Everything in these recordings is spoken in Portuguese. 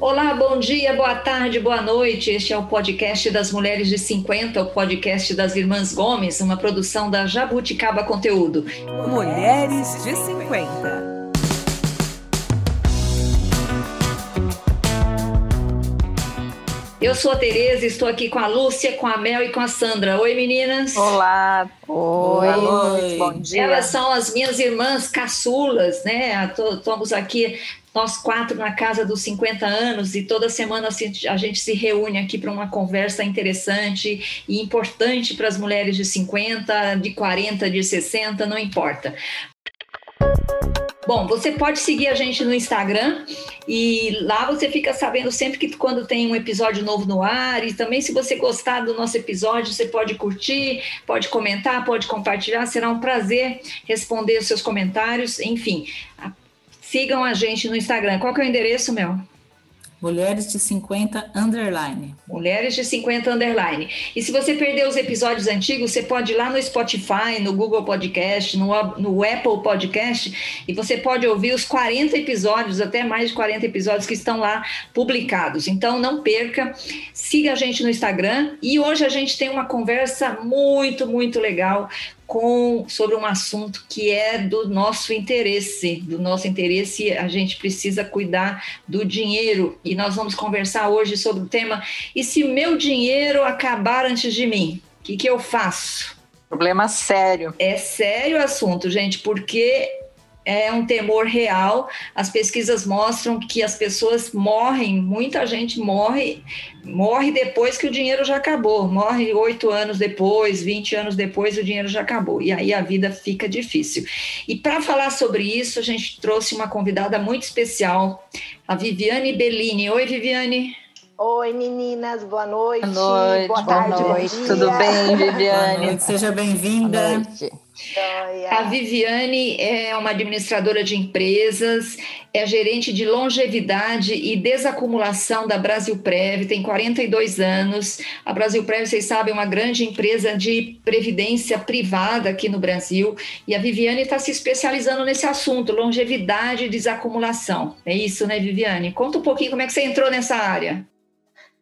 Olá, bom dia, boa tarde, boa noite. Este é o podcast das Mulheres de 50, o podcast das Irmãs Gomes, uma produção da Jabuticaba Conteúdo. Mulheres de 50. Eu sou a Tereza, estou aqui com a Lúcia, com a Mel e com a Sandra. Oi, meninas. Olá. Oi. Oi. Bom dia. Elas são as minhas irmãs caçulas, né? Estamos aqui nós quatro na casa dos 50 anos e toda semana a gente se reúne aqui para uma conversa interessante e importante para as mulheres de 50, de 40, de 60, não importa. Bom, você pode seguir a gente no Instagram e lá você fica sabendo sempre que quando tem um episódio novo no ar. E também, se você gostar do nosso episódio, você pode curtir, pode comentar, pode compartilhar. Será um prazer responder os seus comentários. Enfim, sigam a gente no Instagram. Qual que é o endereço, Mel? Mulheres de 50 underline. Mulheres de 50 underline. E se você perdeu os episódios antigos, você pode ir lá no Spotify, no Google Podcast, no, no Apple Podcast, e você pode ouvir os 40 episódios, até mais de 40 episódios que estão lá publicados. Então não perca, siga a gente no Instagram. E hoje a gente tem uma conversa muito, muito legal com, sobre um assunto que é do nosso interesse. Do nosso interesse, a gente precisa cuidar do dinheiro. E nós vamos conversar hoje sobre o tema: e se meu dinheiro acabar antes de mim? O que, que eu faço? Problema sério. É sério o assunto, gente, porque é um temor real. As pesquisas mostram que as pessoas morrem, muita gente morre, morre depois que o dinheiro já acabou, morre oito anos depois, 20 anos depois, o dinheiro já acabou. E aí a vida fica difícil. E para falar sobre isso, a gente trouxe uma convidada muito especial, a Viviane Bellini. Oi, Viviane. Oi, meninas, boa noite. Boa noite, boa, tarde, boa noite. Tudo bem, Viviane? Boa noite, seja bem-vinda. A Viviane é uma administradora de empresas, é gerente de longevidade e desacumulação da Brasil Prev, tem 42 anos. A Brasil Prev, vocês sabem, é uma grande empresa de previdência privada aqui no Brasil. E a Viviane está se especializando nesse assunto, longevidade e desacumulação. É isso, né, Viviane? Conta um pouquinho como é que você entrou nessa área.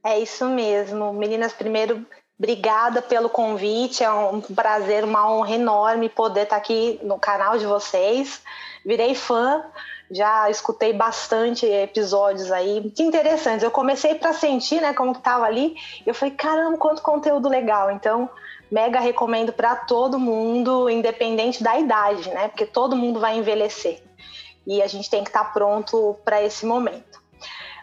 É isso mesmo. Meninas, primeiro, Obrigada pelo convite, é um prazer, uma honra enorme poder estar aqui no canal de vocês. Virei fã, já escutei bastante episódios aí, que interessantes. Eu comecei para sentir, né, como que tava ali, eu falei, caramba, quanto conteúdo legal. Então, mega recomendo para todo mundo, independente da idade, né? Porque todo mundo vai envelhecer. E a gente tem que estar pronto para esse momento.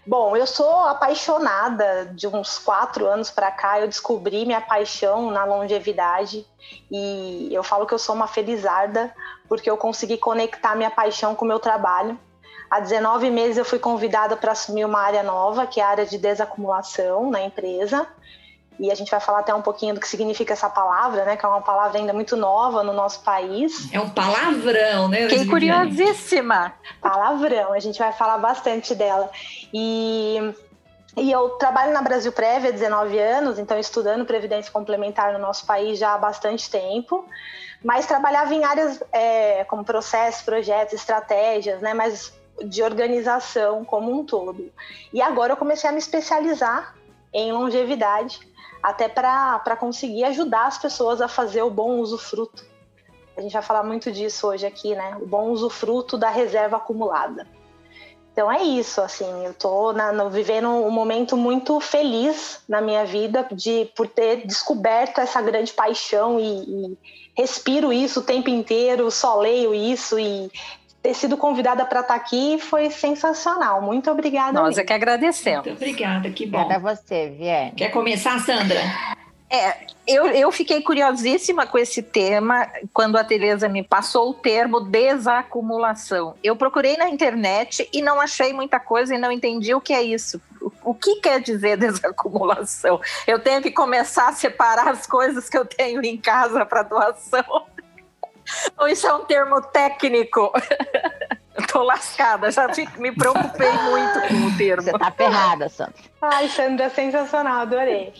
Bom, eu sou apaixonada de uns quatro anos para cá. Eu descobri minha paixão na longevidade e eu falo que eu sou uma felizarda porque eu consegui conectar minha paixão com o meu trabalho. Há 19 meses eu fui convidada para assumir uma área nova, que é a área de desacumulação na empresa e a gente vai falar até um pouquinho do que significa essa palavra, né? Que é uma palavra ainda muito nova no nosso país. É um palavrão, né? Fiquei curiosíssima. Palavrão, a gente vai falar bastante dela. E, e eu trabalho na Brasil Prévia há 19 anos, então estudando Previdência Complementar no nosso país já há bastante tempo. Mas trabalhava em áreas é, como processos, projetos, estratégias, né? Mas de organização como um todo. E agora eu comecei a me especializar em longevidade até para conseguir ajudar as pessoas a fazer o bom usufruto. A gente vai falar muito disso hoje aqui, né? O bom usufruto da reserva acumulada. Então é isso, assim, eu tô na, no, vivendo um momento muito feliz na minha vida de por ter descoberto essa grande paixão e, e respiro isso o tempo inteiro, só leio isso e ter sido convidada para estar tá aqui foi sensacional. Muito obrigada. Nós mesmo. é que agradecemos. Muito obrigada, que bom. Obrigada a você, Vienne. Quer começar, Sandra? É, eu, eu fiquei curiosíssima com esse tema quando a Tereza me passou o termo desacumulação. Eu procurei na internet e não achei muita coisa e não entendi o que é isso. O, o que quer dizer desacumulação? Eu tenho que começar a separar as coisas que eu tenho em casa para doação. Ou isso é um termo técnico? Eu tô lascada, já me preocupei muito com o termo. Você tá ferrada, Sandra. Ai, Sandra, sensacional, adorei.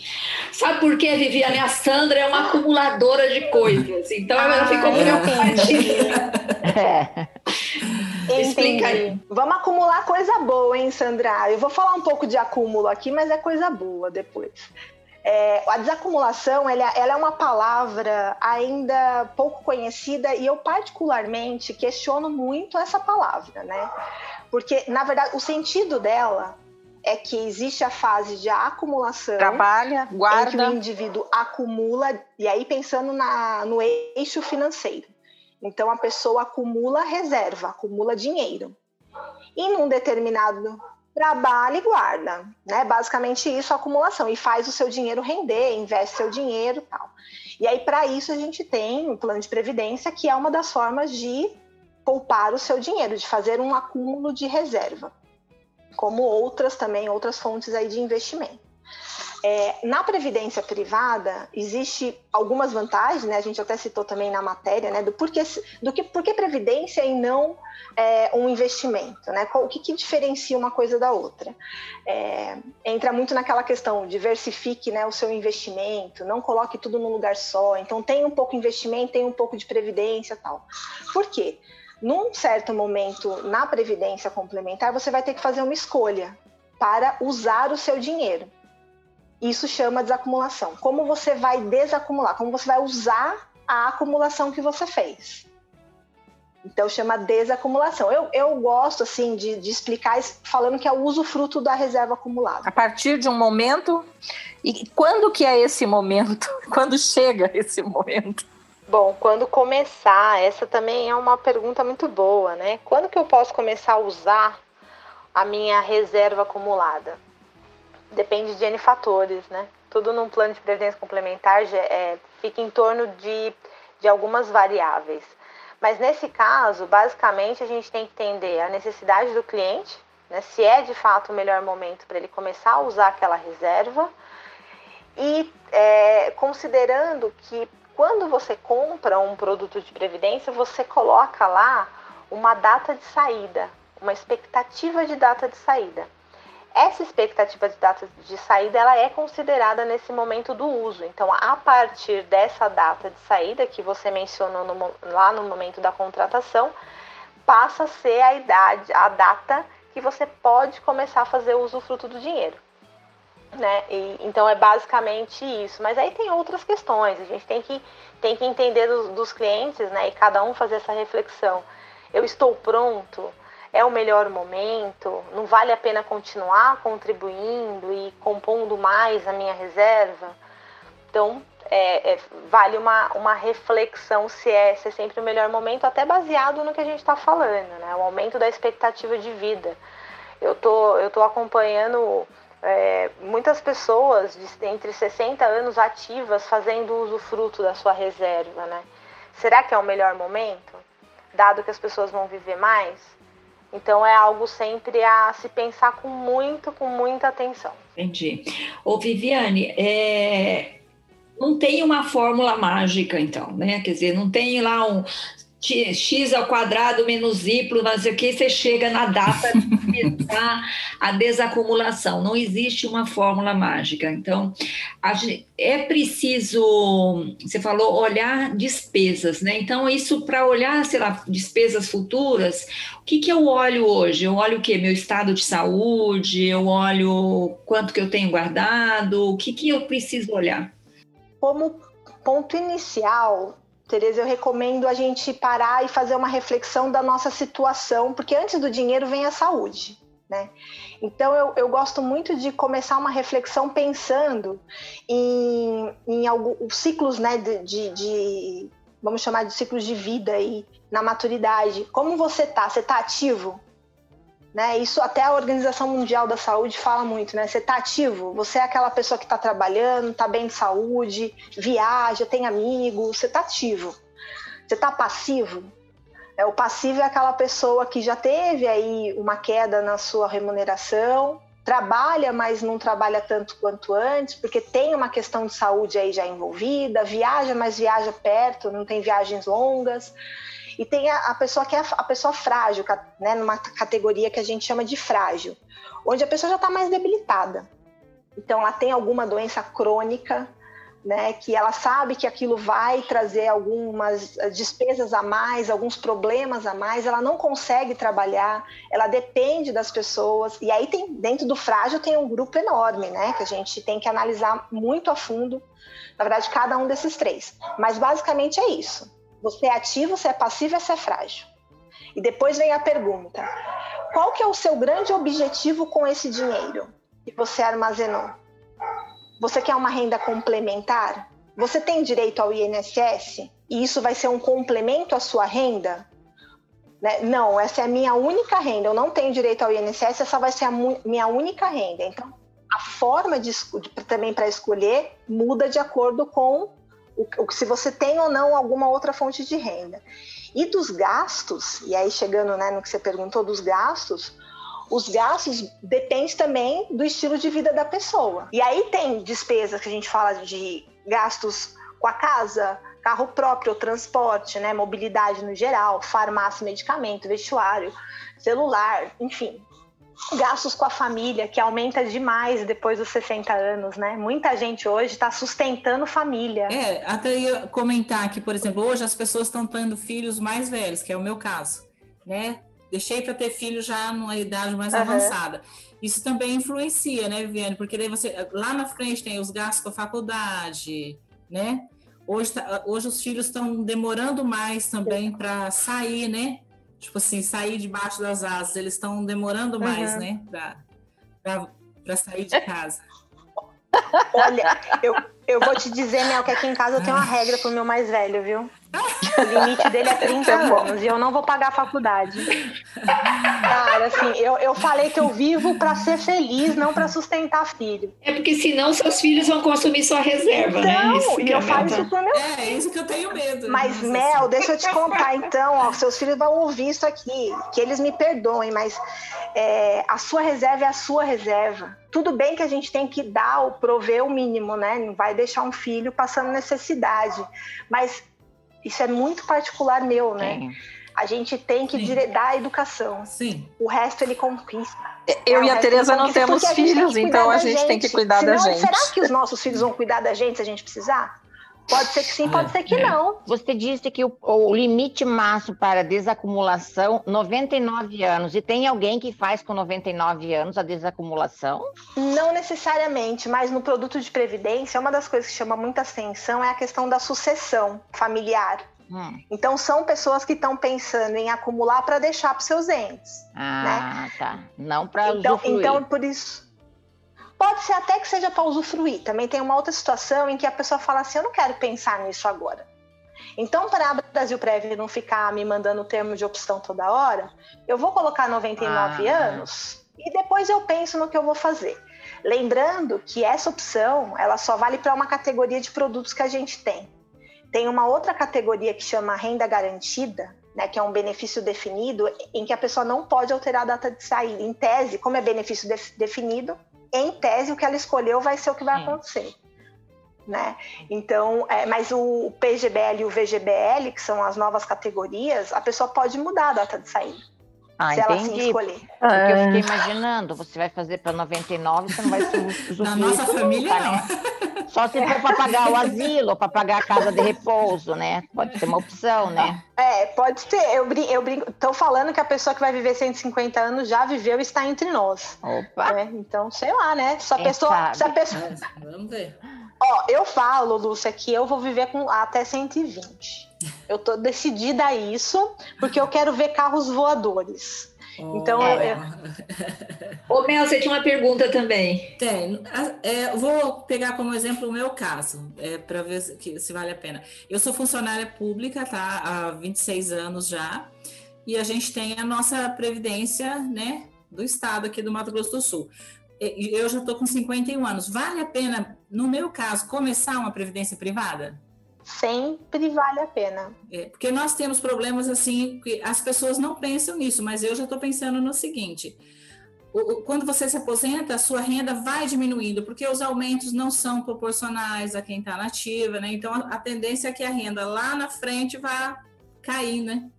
Sabe por quê, Viviane? A Sandra é uma acumuladora de coisas, então ela ficou preocupadinha. É. Explica aí. Vamos acumular coisa boa, hein, Sandra? Eu vou falar um pouco de acúmulo aqui, mas é coisa boa depois. É, a desacumulação ela, ela é uma palavra ainda pouco conhecida e eu particularmente questiono muito essa palavra, né? Porque, na verdade, o sentido dela é que existe a fase de acumulação Trabalha, em que o guarda. indivíduo acumula, e aí pensando na, no eixo financeiro. Então a pessoa acumula reserva, acumula dinheiro. E num determinado trabalha e guarda, né? Basicamente isso, acumulação, e faz o seu dinheiro render, investe seu dinheiro tal. E aí, para isso, a gente tem o plano de previdência, que é uma das formas de poupar o seu dinheiro, de fazer um acúmulo de reserva, como outras também, outras fontes aí de investimento. É, na previdência privada existe algumas vantagens, né? A gente até citou também na matéria, né? Do porquê, do que, por que previdência e não é, um investimento, né? O que, que diferencia uma coisa da outra? É, entra muito naquela questão, diversifique, né, o seu investimento, não coloque tudo num lugar só. Então tem um pouco investimento, tem um pouco de previdência, tal. Por quê? Num certo momento na previdência complementar, você vai ter que fazer uma escolha para usar o seu dinheiro. Isso chama desacumulação. Como você vai desacumular? Como você vai usar a acumulação que você fez? Então chama desacumulação. Eu, eu gosto assim de, de explicar isso falando que é o uso fruto da reserva acumulada. A partir de um momento. E quando que é esse momento? Quando chega esse momento? Bom, quando começar, essa também é uma pergunta muito boa, né? Quando que eu posso começar a usar a minha reserva acumulada? Depende de N fatores, né? Tudo num plano de previdência complementar é, fica em torno de, de algumas variáveis. Mas nesse caso, basicamente, a gente tem que entender a necessidade do cliente, né? se é de fato o melhor momento para ele começar a usar aquela reserva, e é, considerando que quando você compra um produto de previdência, você coloca lá uma data de saída, uma expectativa de data de saída. Essa expectativa de data de saída ela é considerada nesse momento do uso. Então, a partir dessa data de saída que você mencionou no, lá no momento da contratação, passa a ser a idade, a data que você pode começar a fazer o usufruto do dinheiro. Né? E, então é basicamente isso. Mas aí tem outras questões. A gente tem que, tem que entender dos, dos clientes, né? E cada um fazer essa reflexão. Eu estou pronto? É o melhor momento? Não vale a pena continuar contribuindo e compondo mais a minha reserva? Então é, é, vale uma, uma reflexão se é, se é sempre o melhor momento, até baseado no que a gente está falando, né? O aumento da expectativa de vida. Eu tô, eu tô acompanhando é, muitas pessoas de entre 60 anos ativas fazendo usufruto da sua reserva, né? Será que é o melhor momento? Dado que as pessoas vão viver mais? Então é algo sempre a se pensar com muito, com muita atenção. Entendi. Ô, Viviane, é, não tem uma fórmula mágica, então, né? Quer dizer, não tem lá um x ao quadrado menos y, não sei o que, você chega na data de começar a desacumulação. Não existe uma fórmula mágica. Então, gente, é preciso, você falou, olhar despesas, né? Então, isso para olhar, sei lá, despesas futuras, o que, que eu olho hoje? Eu olho o quê? Meu estado de saúde, eu olho quanto que eu tenho guardado, o que, que eu preciso olhar? Como ponto inicial, Tereza, eu recomendo a gente parar e fazer uma reflexão da nossa situação, porque antes do dinheiro vem a saúde, né? Então eu, eu gosto muito de começar uma reflexão pensando em, em alguns ciclos, né, de, de, de, vamos chamar de ciclos de vida aí, na maturidade. Como você tá? Você tá ativo? Né? Isso até a Organização Mundial da Saúde fala muito, né? Você está ativo, você é aquela pessoa que está trabalhando, está bem de saúde, viaja, tem amigos, você está ativo. Você está passivo? É, o passivo é aquela pessoa que já teve aí uma queda na sua remuneração, trabalha, mas não trabalha tanto quanto antes, porque tem uma questão de saúde aí já envolvida, viaja, mas viaja perto, não tem viagens longas. E tem a, a, pessoa que é a pessoa frágil, né, numa categoria que a gente chama de frágil, onde a pessoa já está mais debilitada. Então, ela tem alguma doença crônica, né, que ela sabe que aquilo vai trazer algumas eh, despesas a mais, alguns problemas a mais, ela não consegue trabalhar, ela depende das pessoas. E aí tem dentro do frágil tem um grupo enorme, né, que a gente tem que analisar muito a fundo. Na verdade, cada um desses três. Mas basicamente é isso. Você é ativo, você é passivo, você é frágil. E depois vem a pergunta: qual que é o seu grande objetivo com esse dinheiro que você armazenou? Você quer uma renda complementar? Você tem direito ao INSS? E isso vai ser um complemento à sua renda? Né? Não, essa é a minha única renda. Eu não tenho direito ao INSS, essa vai ser a minha única renda. Então, a forma de, de também para escolher muda de acordo com o, se você tem ou não alguma outra fonte de renda. E dos gastos, e aí chegando né, no que você perguntou dos gastos, os gastos dependem também do estilo de vida da pessoa. E aí tem despesas que a gente fala de gastos com a casa, carro próprio, transporte, né, mobilidade no geral, farmácia, medicamento, vestuário, celular, enfim. Gastos com a família, que aumenta demais depois dos 60 anos, né? Muita gente hoje está sustentando família. É, até ia comentar que, por exemplo, hoje as pessoas estão tendo filhos mais velhos, que é o meu caso, né? deixei para ter filho já numa idade mais uhum. avançada. Isso também influencia, né, Viviane? Porque daí você lá na frente tem os gastos com a faculdade, né? Hoje, tá, hoje os filhos estão demorando mais também para sair, né? Tipo assim, sair debaixo das asas. Eles estão demorando mais, uhum. né? Para sair de casa. Olha, eu, eu vou te dizer, Mel, que aqui em casa eu tenho uma regra pro meu mais velho, viu? O limite dele é 30 anos e eu não vou pagar a faculdade. Cara, assim, eu, eu falei que eu vivo para ser feliz, não para sustentar filho. É porque senão seus filhos vão consumir sua reserva, né? então, né? e eu falo isso pro meu É, isso que eu tenho medo. Mas, Mel, deixa eu te contar então, ó, seus filhos vão ouvir isso aqui, que eles me perdoem, mas é, a sua reserva é a sua reserva. Tudo bem que a gente tem que dar ou prover o mínimo, né? Não vai deixar um filho passando necessidade. Mas isso é muito particular meu, né? Sim. A gente tem que dire... dar a educação. Sim. O resto ele conquista. Eu é, e a Tereza não temos filhos, então a gente tem que cuidar Senão, da gente. Será que os nossos filhos vão cuidar da gente se a gente precisar? Pode ser que sim, pode ser que é. não. Você disse que o, o, limite máximo para desacumulação, 99 anos. E tem alguém que faz com 99 anos a desacumulação? Não necessariamente, mas no produto de previdência, uma das coisas que chama muita atenção é a questão da sucessão familiar. Hum. Então são pessoas que estão pensando em acumular para deixar para seus entes. Ah, né? tá. Não para então, então por isso Pode ser até que seja para usufruir. Também tem uma outra situação em que a pessoa fala assim: eu não quero pensar nisso agora. Então, para a Brasil Prévio não ficar me mandando o termo de opção toda hora, eu vou colocar 99 ah. anos e depois eu penso no que eu vou fazer. Lembrando que essa opção ela só vale para uma categoria de produtos que a gente tem. Tem uma outra categoria que chama renda garantida, né, que é um benefício definido, em que a pessoa não pode alterar a data de saída. Em tese, como é benefício de definido, em tese, o que ela escolheu vai ser o que vai acontecer. Né? Então, é, mas o PGBL e o VGBL, que são as novas categorias, a pessoa pode mudar a data de saída. Ah, se entendi. ela assim escolher. Porque eu fiquei imaginando, você vai fazer para 99, você não vai usufruir. Na nossa família, não. Só se for para pagar o asilo ou para pagar a casa de repouso, né? Pode ser uma opção, né? É, pode ser. Eu, brin eu brinco. Tô falando que a pessoa que vai viver 150 anos já viveu e está entre nós. Opa! Né? Então, sei lá, né? Se a pessoa. Se a pessoa... Vamos ver. Ó, eu falo, Lúcia, que eu vou viver com até 120. Eu tô decidida a isso, porque eu quero ver carros voadores. Oh. Então, eu... Ô, Mel, você tinha uma pergunta também. Tem. É, vou pegar como exemplo o meu caso, é, para ver se, se vale a pena. Eu sou funcionária pública, tá? Há 26 anos já. E a gente tem a nossa previdência, né? Do estado aqui do Mato Grosso do Sul. Eu já estou com 51 anos. Vale a pena, no meu caso, começar uma previdência privada? Sempre vale a pena. É, porque nós temos problemas assim, que as pessoas não pensam nisso, mas eu já estou pensando no seguinte: o, quando você se aposenta, a sua renda vai diminuindo, porque os aumentos não são proporcionais a quem está nativa, né? Então a, a tendência é que a renda lá na frente vá cair, né?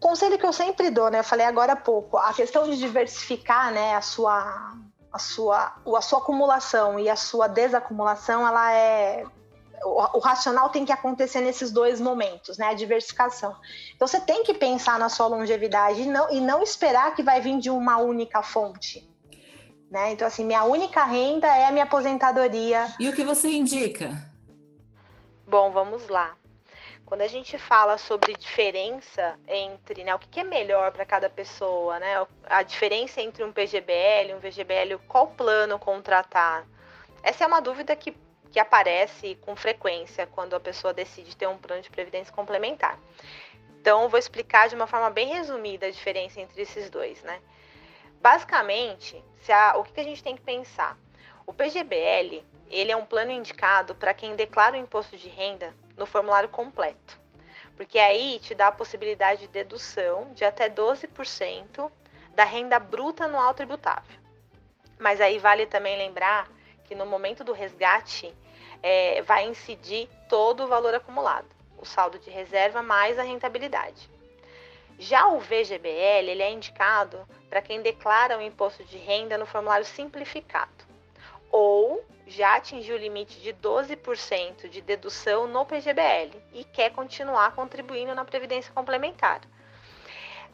Conselho que eu sempre dou, né? Eu falei agora há pouco, a questão de diversificar, né, a sua a sua, a sua acumulação e a sua desacumulação, ela é o, o, racional tem que acontecer nesses dois momentos, né? A diversificação. Então você tem que pensar na sua longevidade e não, e não esperar que vai vir de uma única fonte. Né? Então, assim, minha única renda é a minha aposentadoria. E o que você indica? Bom, vamos lá. Quando a gente fala sobre diferença entre né, o que é melhor para cada pessoa, né, a diferença entre um PGBL, um VGBL, qual plano contratar, essa é uma dúvida que, que aparece com frequência quando a pessoa decide ter um plano de previdência complementar. Então, vou explicar de uma forma bem resumida a diferença entre esses dois, né? Basicamente, a, o que, que a gente tem que pensar? O PGBL, ele é um plano indicado para quem declara o imposto de renda no formulário completo. Porque aí te dá a possibilidade de dedução de até 12% da renda bruta anual tributável. Mas aí vale também lembrar que no momento do resgate é, vai incidir todo o valor acumulado, o saldo de reserva mais a rentabilidade. Já o VGBL ele é indicado para quem declara o imposto de renda no formulário simplificado ou já atingiu o limite de 12% de dedução no PGBL e quer continuar contribuindo na previdência complementar.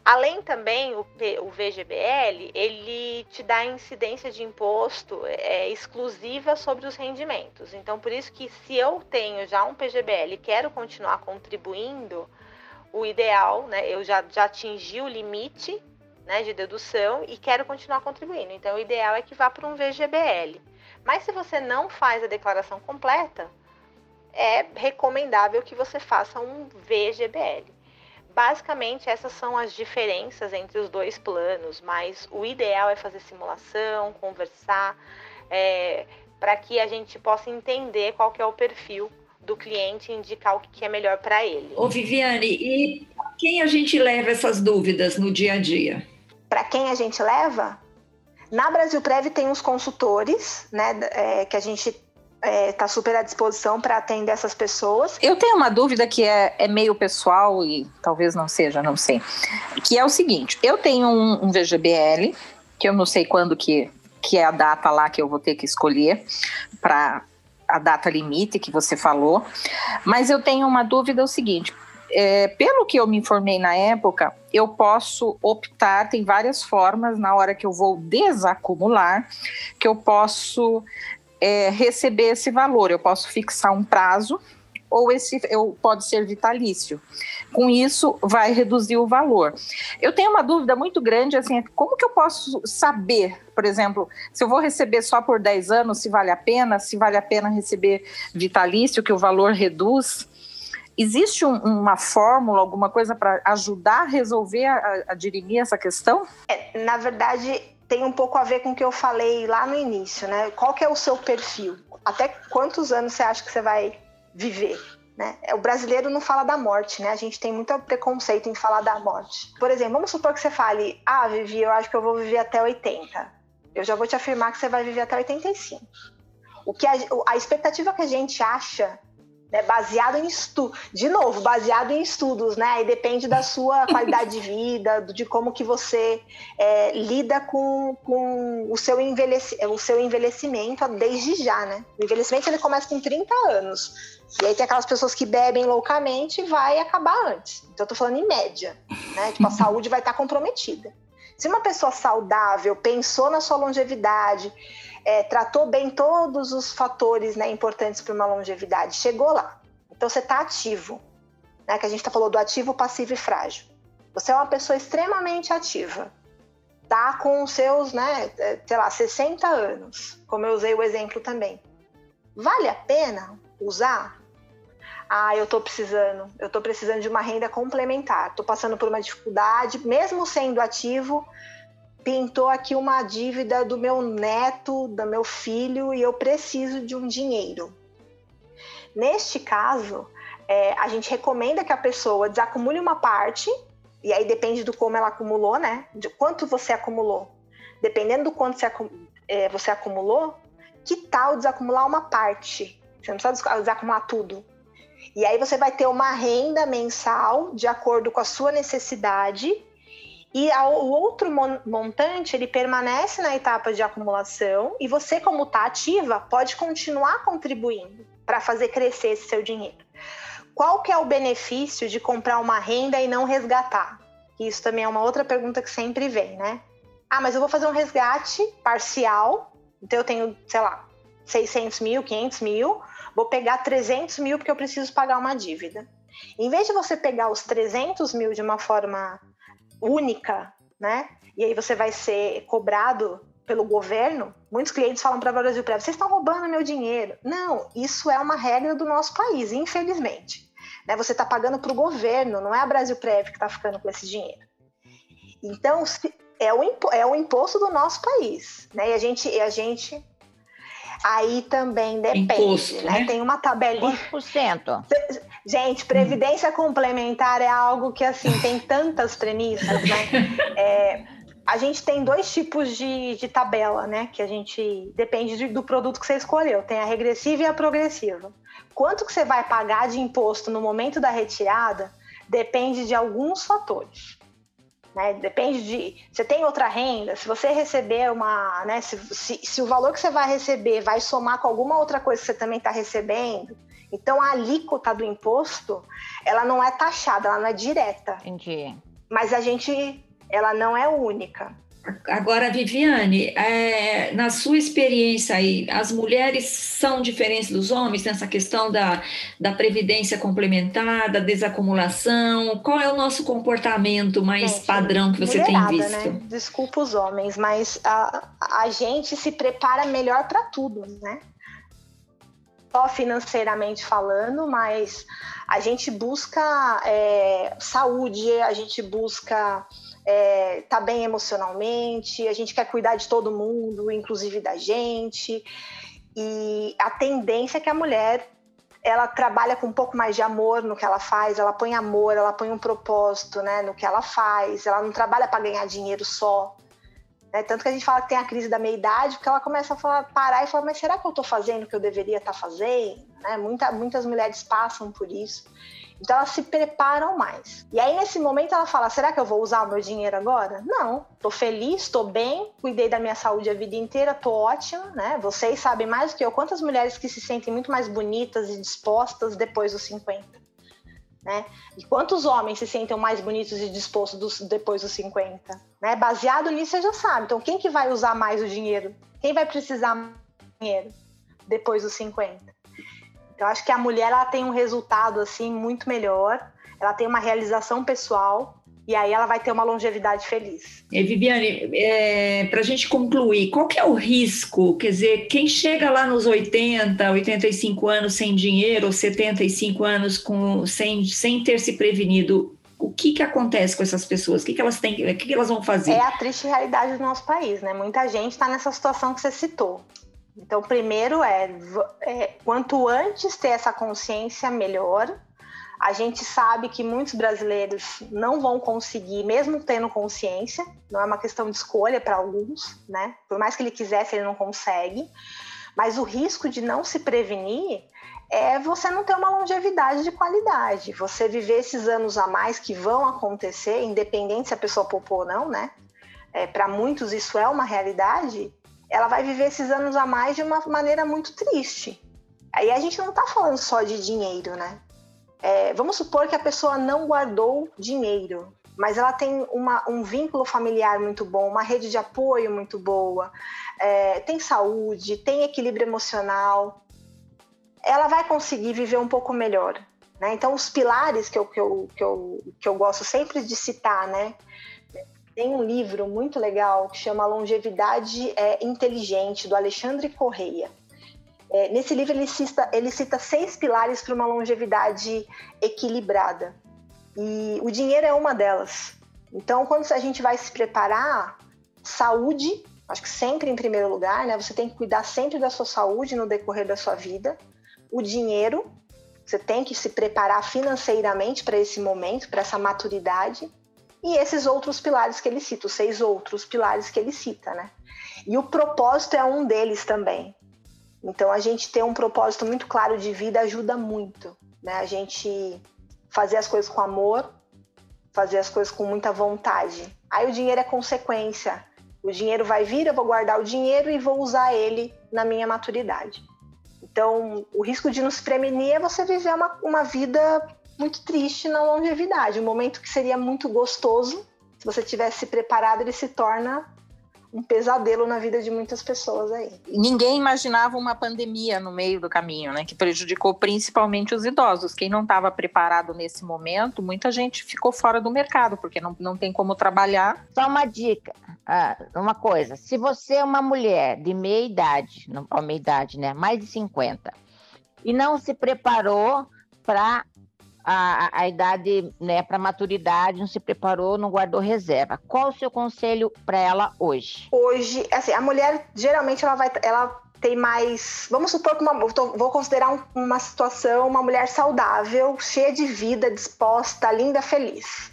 Além também, o, o VGBL, ele te dá incidência de imposto é, exclusiva sobre os rendimentos. Então, por isso que se eu tenho já um PGBL e quero continuar contribuindo, o ideal, né, eu já, já atingi o limite né, de dedução e quero continuar contribuindo. Então, o ideal é que vá para um VGBL. Mas se você não faz a declaração completa, é recomendável que você faça um VGBL. Basicamente, essas são as diferenças entre os dois planos, mas o ideal é fazer simulação, conversar, é, para que a gente possa entender qual que é o perfil do cliente e indicar o que é melhor para ele. Ô Viviane, e quem a gente leva essas dúvidas no dia a dia? Para quem a gente leva? Na Brasil Prev tem uns consultores, né, é, que a gente está é, super à disposição para atender essas pessoas. Eu tenho uma dúvida que é, é, meio pessoal e talvez não seja, não sei. Que é o seguinte: eu tenho um, um, VGBL, que eu não sei quando que, que é a data lá que eu vou ter que escolher para a data limite que você falou, mas eu tenho uma dúvida é o seguinte: é, pelo que eu me informei na época, eu posso optar, tem várias formas na hora que eu vou desacumular, que eu posso é, receber esse valor. Eu posso fixar um prazo ou esse eu, pode ser vitalício. Com isso, vai reduzir o valor. Eu tenho uma dúvida muito grande, assim, como que eu posso saber, por exemplo, se eu vou receber só por 10 anos, se vale a pena, se vale a pena receber vitalício, que o valor reduz? Existe um, uma fórmula, alguma coisa para ajudar a resolver, a, a dirimir essa questão? É, na verdade, tem um pouco a ver com o que eu falei lá no início, né? Qual que é o seu perfil? Até quantos anos você acha que você vai viver? Né? O brasileiro não fala da morte, né? A gente tem muito preconceito em falar da morte. Por exemplo, vamos supor que você fale, ah, Vivi, eu acho que eu vou viver até 80. Eu já vou te afirmar que você vai viver até 85. O que a, a expectativa que a gente acha né, baseado em estudo, de novo, baseado em estudos, né? E depende da sua qualidade de vida, de como que você é, lida com, com o, seu envelheci, o seu envelhecimento desde já, né? O envelhecimento ele começa com 30 anos. E aí tem aquelas pessoas que bebem loucamente e vai acabar antes. Então eu tô falando em média, né? Tipo, a saúde vai estar comprometida. Se uma pessoa saudável pensou na sua longevidade, é, tratou bem todos os fatores né, importantes para uma longevidade, chegou lá. Então você está ativo, né? Que a gente está falando do ativo, passivo e frágil. Você é uma pessoa extremamente ativa. Tá com os seus, né, é, sei lá, 60 anos, como eu usei o exemplo também. Vale a pena usar? Ah, eu estou precisando, eu estou precisando de uma renda complementar, estou passando por uma dificuldade, mesmo sendo ativo, pintou aqui uma dívida do meu neto, do meu filho, e eu preciso de um dinheiro. Neste caso, é, a gente recomenda que a pessoa desacumule uma parte, e aí depende do como ela acumulou, né? De quanto você acumulou. Dependendo do quanto você, é, você acumulou, que tal desacumular uma parte? Você não precisa desacumular tudo. E aí você vai ter uma renda mensal de acordo com a sua necessidade e o outro montante ele permanece na etapa de acumulação e você, como está ativa, pode continuar contribuindo para fazer crescer esse seu dinheiro. Qual que é o benefício de comprar uma renda e não resgatar? Isso também é uma outra pergunta que sempre vem, né? Ah, mas eu vou fazer um resgate parcial, então eu tenho, sei lá, 600 mil, 500 mil, vou pegar 300 mil porque eu preciso pagar uma dívida. Em vez de você pegar os 300 mil de uma forma única, né? E aí você vai ser cobrado pelo governo, muitos clientes falam para a Brasil Prévio, vocês estão roubando meu dinheiro. Não, isso é uma regra do nosso país, infelizmente. Né? Você está pagando para o governo, não é a Brasil Prévio que está ficando com esse dinheiro. Então, é o, é o imposto do nosso país. Né? E a gente, e a gente aí também depende. Imposto, né? né? Tem uma tabelinha. Quantos por cento? Gente, previdência hum. complementar é algo que assim tem tantas premissas, né? É, a gente tem dois tipos de, de tabela, né? Que a gente depende de, do produto que você escolheu. Tem a regressiva e a progressiva. Quanto que você vai pagar de imposto no momento da retirada depende de alguns fatores. Né? Depende de. Você tem outra renda, se você receber uma. Né? Se, se, se o valor que você vai receber vai somar com alguma outra coisa que você também está recebendo, então a alíquota do imposto ela não é taxada, ela não é direta. Entendi. Mas a gente ela não é única. Agora, Viviane, é, na sua experiência aí, as mulheres são diferentes dos homens nessa questão da, da previdência complementar, da desacumulação? Qual é o nosso comportamento mais gente, padrão que você tem visto? Né? Desculpa os homens, mas a, a gente se prepara melhor para tudo, né? Só financeiramente falando, mas a gente busca é, saúde, a gente busca é, tá bem emocionalmente, a gente quer cuidar de todo mundo, inclusive da gente. E a tendência é que a mulher ela trabalha com um pouco mais de amor no que ela faz, ela põe amor, ela põe um propósito né, no que ela faz, ela não trabalha para ganhar dinheiro só. Né? Tanto que a gente fala que tem a crise da meia-idade, porque ela começa a falar, parar e falar, mas será que eu estou fazendo o que eu deveria estar tá fazendo? Né? Muita, muitas mulheres passam por isso. Então elas se preparam mais. E aí nesse momento ela fala: será que eu vou usar o meu dinheiro agora? Não. Tô feliz, tô bem, cuidei da minha saúde a vida inteira, tô ótima, né? Vocês sabem mais do que eu quantas mulheres que se sentem muito mais bonitas e dispostas depois dos 50. Né? E quantos homens se sentem mais bonitos e dispostos depois dos 50? Né? Baseado nisso, você já sabe. Então, quem que vai usar mais o dinheiro? Quem vai precisar mais dinheiro depois dos 50? Eu acho que a mulher ela tem um resultado assim muito melhor, ela tem uma realização pessoal e aí ela vai ter uma longevidade feliz. E Viviane, é, para a gente concluir, qual que é o risco? Quer dizer, quem chega lá nos 80, 85 anos sem dinheiro, ou 75 anos com, sem, sem ter se prevenido, o que, que acontece com essas pessoas? O que, que elas têm, o que, que elas vão fazer? É a triste realidade do nosso país, né? Muita gente está nessa situação que você citou. Então, primeiro é, é, quanto antes ter essa consciência, melhor. A gente sabe que muitos brasileiros não vão conseguir, mesmo tendo consciência, não é uma questão de escolha para alguns, né? Por mais que ele quisesse, ele não consegue. Mas o risco de não se prevenir é você não ter uma longevidade de qualidade. Você viver esses anos a mais que vão acontecer, independente se a pessoa poupou ou não, né? É, para muitos isso é uma realidade ela vai viver esses anos a mais de uma maneira muito triste. Aí a gente não está falando só de dinheiro, né? É, vamos supor que a pessoa não guardou dinheiro, mas ela tem uma, um vínculo familiar muito bom, uma rede de apoio muito boa, é, tem saúde, tem equilíbrio emocional, ela vai conseguir viver um pouco melhor. Né? Então, os pilares que eu, que, eu, que, eu, que eu gosto sempre de citar, né? Tem um livro muito legal que chama Longevidade é, Inteligente, do Alexandre Correia. É, nesse livro ele cita, ele cita seis pilares para uma longevidade equilibrada. E o dinheiro é uma delas. Então, quando a gente vai se preparar, saúde, acho que sempre em primeiro lugar, né? Você tem que cuidar sempre da sua saúde no decorrer da sua vida. O dinheiro, você tem que se preparar financeiramente para esse momento, para essa maturidade e esses outros pilares que ele cita, os seis outros pilares que ele cita, né? E o propósito é um deles também. Então a gente ter um propósito muito claro de vida ajuda muito, né? A gente fazer as coisas com amor, fazer as coisas com muita vontade. Aí o dinheiro é consequência. O dinheiro vai vir, eu vou guardar o dinheiro e vou usar ele na minha maturidade. Então, o risco de não se prevenir é você viver uma, uma vida muito triste na longevidade. Um momento que seria muito gostoso, se você tivesse preparado, ele se torna um pesadelo na vida de muitas pessoas aí. Ninguém imaginava uma pandemia no meio do caminho, né? Que prejudicou principalmente os idosos. Quem não estava preparado nesse momento, muita gente ficou fora do mercado, porque não, não tem como trabalhar. Só uma dica, ah, uma coisa. Se você é uma mulher de meia idade, não meia idade, né? Mais de 50, e não se preparou para a, a idade né, para maturidade, não se preparou, não guardou reserva. Qual o seu conselho para ela hoje? Hoje, assim, a mulher geralmente ela vai, ela tem mais. Vamos supor que uma, vou considerar um, uma situação, uma mulher saudável, cheia de vida, disposta, linda, feliz.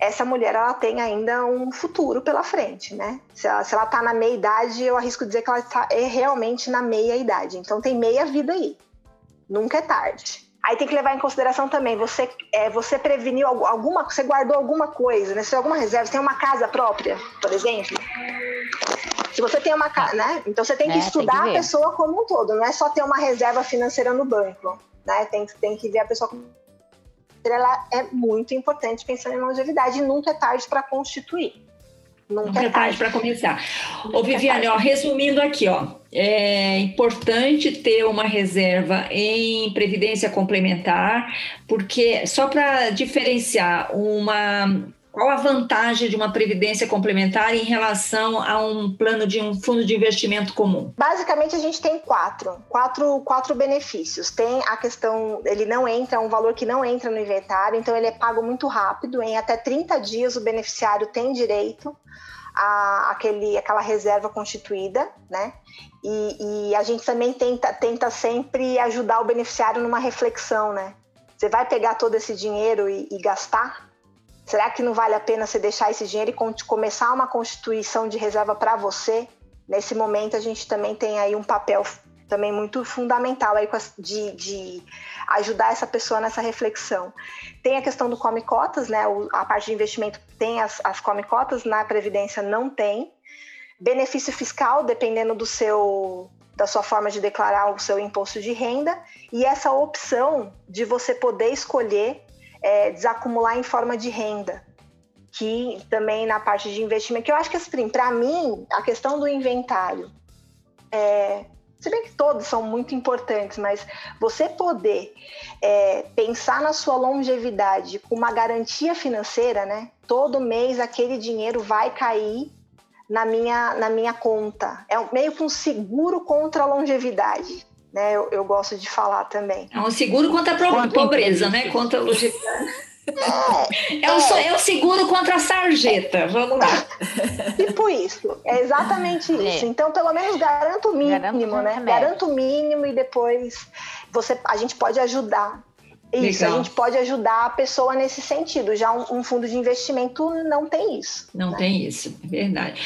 Essa mulher ela tem ainda um futuro pela frente, né? Se ela, se ela tá na meia idade, eu arrisco dizer que ela está é realmente na meia idade. Então tem meia vida aí. Nunca é tarde. Aí tem que levar em consideração também, você, é, você preveniu alguma, você guardou alguma coisa, né? Se tem alguma reserva, você tem uma casa própria, por exemplo. Se você tem uma casa, né? Então você tem que é, estudar tem que a pessoa como um todo, não é só ter uma reserva financeira no banco, né? Tem, tem que ver a pessoa como ela é muito importante pensando em longevidade e nunca é tarde para constituir. Nunca é tarde para começar. Ô, Viviane, ó, resumindo aqui, ó, é importante ter uma reserva em previdência complementar, porque só para diferenciar uma qual a vantagem de uma previdência complementar em relação a um plano de um fundo de investimento comum? Basicamente, a gente tem quatro, quatro, quatro benefícios. Tem a questão, ele não entra, é um valor que não entra no inventário, então ele é pago muito rápido. Em até 30 dias, o beneficiário tem direito a, aquele, aquela reserva constituída, né? E, e, a gente também tenta, tenta sempre ajudar o beneficiário numa reflexão, né? Você vai pegar todo esse dinheiro e, e gastar? Será que não vale a pena você deixar esse dinheiro e começar uma constituição de reserva para você? Nesse momento, a gente também tem aí um papel também muito fundamental aí de, de ajudar essa pessoa nessa reflexão. Tem a questão do come cotas, né? A parte de investimento tem as, as come cotas, na Previdência não tem. Benefício fiscal, dependendo do seu da sua forma de declarar o seu imposto de renda, e essa opção de você poder escolher é, desacumular em forma de renda, que também na parte de investimento, que eu acho que assim, para mim, a questão do inventário é, se bem que todos são muito importantes, mas você poder é, pensar na sua longevidade com uma garantia financeira, né? Todo mês aquele dinheiro vai cair na minha, na minha conta. É meio que um seguro contra a longevidade. Né, eu, eu gosto de falar também. É um seguro contra a pobreza, né? Contra a. É, é, o, é. é o seguro contra a sarjeta. Vamos lá. Tipo isso. É exatamente é. isso. Então, pelo menos garanta o mínimo, garanto né? Garanta o mínimo e depois você, a gente pode ajudar. Isso, Legal. a gente pode ajudar a pessoa nesse sentido. Já um, um fundo de investimento não tem isso. Não né? tem isso, é verdade.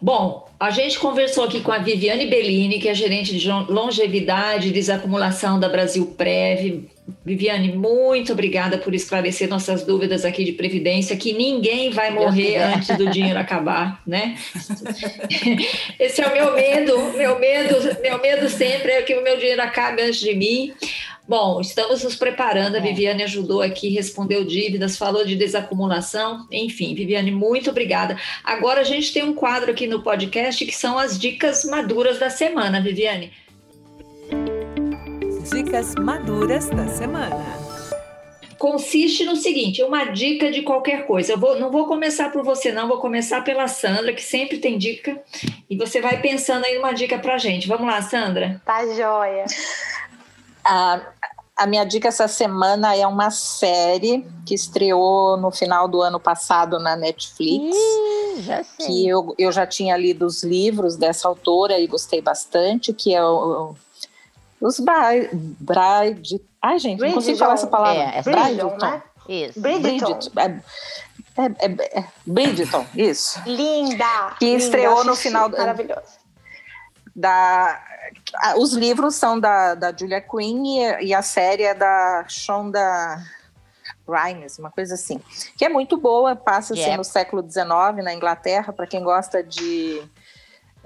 Bom, a gente conversou aqui com a Viviane Bellini, que é gerente de longevidade e desacumulação da Brasil Prev. Viviane, muito obrigada por esclarecer nossas dúvidas aqui de previdência, que ninguém vai morrer antes do dinheiro acabar, né? Esse é o meu medo, meu medo, meu medo sempre é que o meu dinheiro acabe antes de mim. Bom, estamos nos preparando. A é. Viviane ajudou aqui, respondeu dívidas, falou de desacumulação. Enfim, Viviane, muito obrigada. Agora a gente tem um quadro aqui no podcast que são as dicas maduras da semana, Viviane. Dicas maduras da semana consiste no seguinte: uma dica de qualquer coisa. Eu vou, não vou começar por você, não, vou começar pela Sandra, que sempre tem dica, e você vai pensando aí uma dica pra gente. Vamos lá, Sandra. Tá joia. A, a minha dica essa semana é uma série que estreou no final do ano passado na Netflix. Ih, já sei. Que eu, eu já tinha lido os livros dessa autora e gostei bastante, que é o, os Bride. Ai, gente, Bridgeton. não consigo falar essa palavra. É, é Bridgeton, né? Isso. Bridgeton. É, é, é, é, Bridgeton, isso. Linda! Que linda, estreou no final. Maravilhoso. Da, os livros são da, da Julia Quinn e, e a série é da Shonda Rhimes, uma coisa assim. Que é muito boa, passa-se yeah. no século XIX, na Inglaterra, para quem gosta de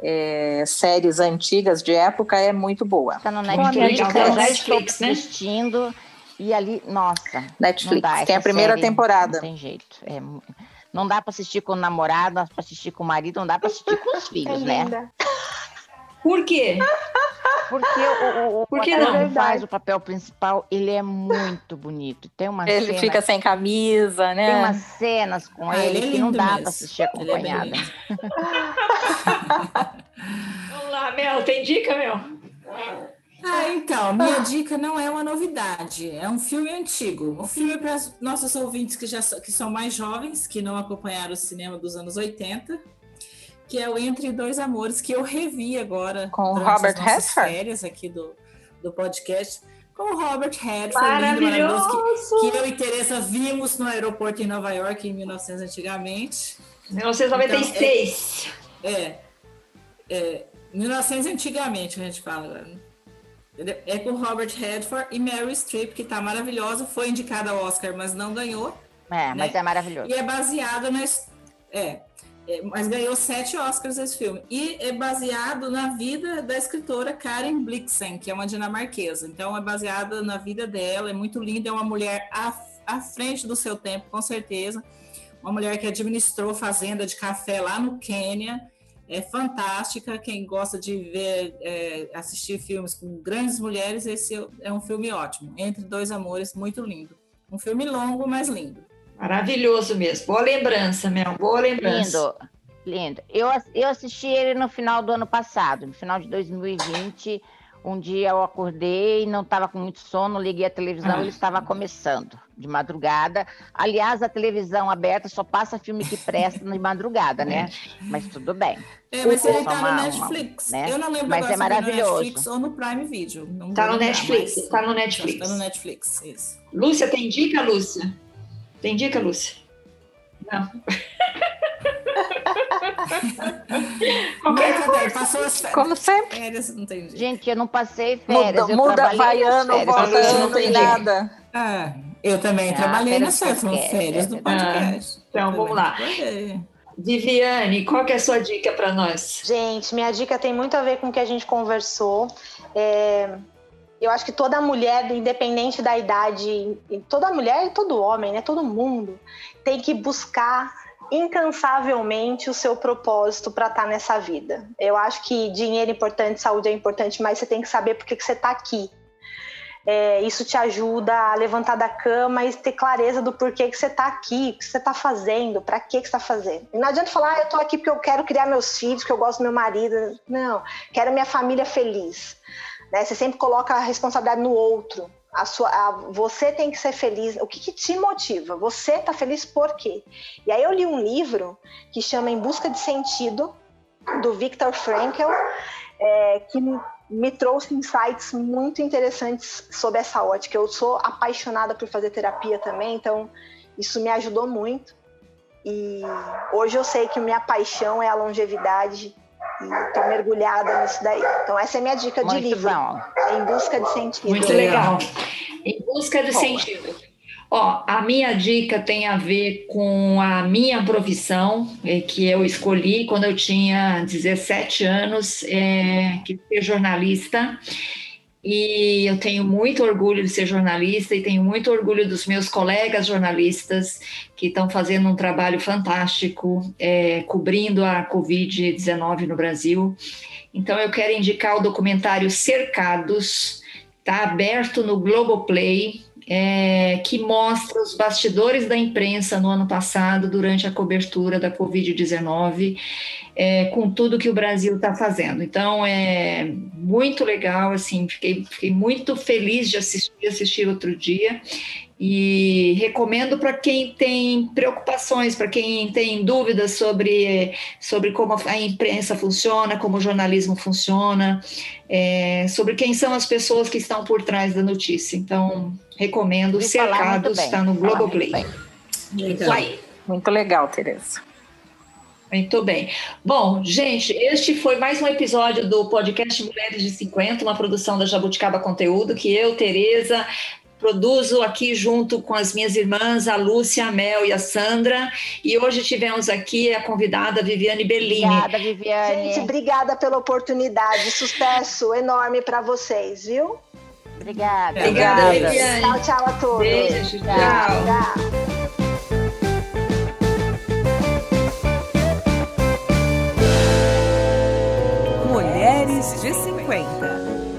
é, séries antigas de época é muito boa. Tá no Netflix, legal. no já Netflix, né? assistindo e ali, nossa, Netflix, não dá, tem a primeira série temporada. Não tem jeito. é não dá para assistir com o namorado, não dá para assistir com o marido, não dá para assistir com os É filhos, né? linda. Por quê? Porque o, o, o Por que ator não? que faz o papel principal, ele é muito bonito. Tem uma Ele cena, fica sem camisa, tem umas né? cenas com Ah, ele, ele é que não dá mesmo. para assistir é acompanhada. Vamos lá, Mel, tem dica, Mel? Ah, então, minha dica não é uma novidade, é um filme antigo. Um filme para nossos ouvintes que já que são mais jovens, que não acompanharam o cinema dos anos 80, que é o Entre Dois Amores, que eu revi agora Com durante Robert Redford? férias aqui do, do podcast, com o Robert Redford, maravilhoso, que, que eu e Teresa vimos no aeroporto em Nova York em 1900 antigamente. 1996. É, é 1900 antigamente, a gente fala agora. né? É com Robert Redford e Meryl Streep, que tá maravilhosa, foi indicada ao Oscar, mas não ganhou. É, mas Né? é maravilhoso. E é baseado na. É, é, mas ganhou sete Oscars esse filme. E é baseado na vida da escritora Karen Blixen, que é uma dinamarquesa. Então é baseado na vida dela, é muito linda, é uma mulher à, à frente do seu tempo, com certeza. Uma mulher que administrou fazenda de café lá no Quênia. É fantástica. Quem gosta de ver, é, assistir filmes com grandes mulheres, esse é um filme ótimo. Entre Dois Amores, muito lindo. Um filme longo, mas lindo. Maravilhoso mesmo. Boa lembrança, Mel. Boa lembrança. Lindo, lindo. Eu, eu assisti ele no final do ano passado, no final de 2020. Um dia eu acordei, não estava com muito sono, liguei a televisão, Ah. ele estava começando de madrugada. Aliás, a televisão aberta só passa filme que presta de madrugada, né? Mas tudo bem. É, mas ele tá uma- no uma- Netflix. né? Eu não lembro Mas agora é se foi no maravilhoso. Netflix ou no Prime Video. Não Tá no lembrar, Netflix, mas- tá no Netflix. Tá no Netflix, isso. Lúcia, tem dica, Lúcia? Tem dica, Lúcia? Não. Qualquer Brincadeira, passou as férias. Como sempre. férias, não tem jeito. Gente, eu não passei férias. Muda, eu muda vai ano, férias. volta não tem nada. Ah, eu também Ah, trabalhei nas férias, podcast, férias do é podcast. Então, Eu vamos lá. trabalhei. Viviane, qual que é a sua dica para nós? Gente, minha dica tem muito a ver com o que a gente conversou. É, eu acho que toda mulher, independente da idade, toda mulher e todo homem, né? Todo mundo tem que buscar incansavelmente o seu propósito para estar nessa vida. Eu acho que dinheiro é importante, saúde é importante, mas você tem que saber por que, que você está aqui. É, isso te ajuda a levantar da cama e ter clareza do porquê que você está aqui, o que você está fazendo, para que, que você está fazendo. Não adianta falar, ah, eu estou aqui porque eu quero criar meus filhos, que eu gosto do meu marido. Não, quero minha família feliz. Né? Você sempre coloca a responsabilidade no outro. A sua, a- você tem que ser feliz. O que, que te motiva? Você está feliz por quê? E aí eu li um livro que chama Em Busca de Sentido, do Viktor Frankl, é, que me- trouxe insights muito interessantes sobre essa ótica. Eu sou apaixonada por fazer terapia também, então isso me ajudou muito. E hoje eu sei que minha paixão é a longevidade e estou mergulhada nisso daí. Então essa é a minha dica de Muito livro, bom. Em Busca de Sentido. Muito legal. Em busca de Boa. sentido. Ó, a minha dica tem a ver com a minha profissão, eh, que eu escolhi quando eu tinha 17 anos, é, que ser jornalista. E eu tenho muito orgulho de ser jornalista e tenho muito orgulho dos meus colegas jornalistas que estão fazendo um trabalho fantástico é, cobrindo a Covid-19 no Brasil. Então, eu quero indicar o documentário Cercados, está aberto no Globoplay, é, que mostra os bastidores da imprensa no ano passado, durante a cobertura da Covid-19, é, com tudo que o Brasil está fazendo. Então, é muito legal, assim, fiquei, fiquei muito feliz de assistir, assistir outro dia. E recomendo para quem tem preocupações, para quem tem dúvidas sobre, sobre como a imprensa funciona, como o jornalismo funciona, é, sobre quem são as pessoas que estão por trás da notícia. Então, recomendo. Muito Cercados bem, está no Globoplay. muito bem. Isso aí. Muito legal, Tereza. Muito bem. Bom, gente, este foi mais um episódio do podcast Mulheres de 50, uma produção da Jabuticaba Conteúdo, que eu, Tereza, produzo aqui junto com as minhas irmãs, a Lúcia, a Mel e a Sandra. E hoje tivemos aqui a convidada Viviane Bellini. Obrigada, Viviane. Gente, obrigada pela oportunidade. Sucesso enorme para vocês, viu? Obrigada. Obrigada, Viviane. Tchau, tchau a todos. Beijo, tchau. tchau. Mulheres de 50.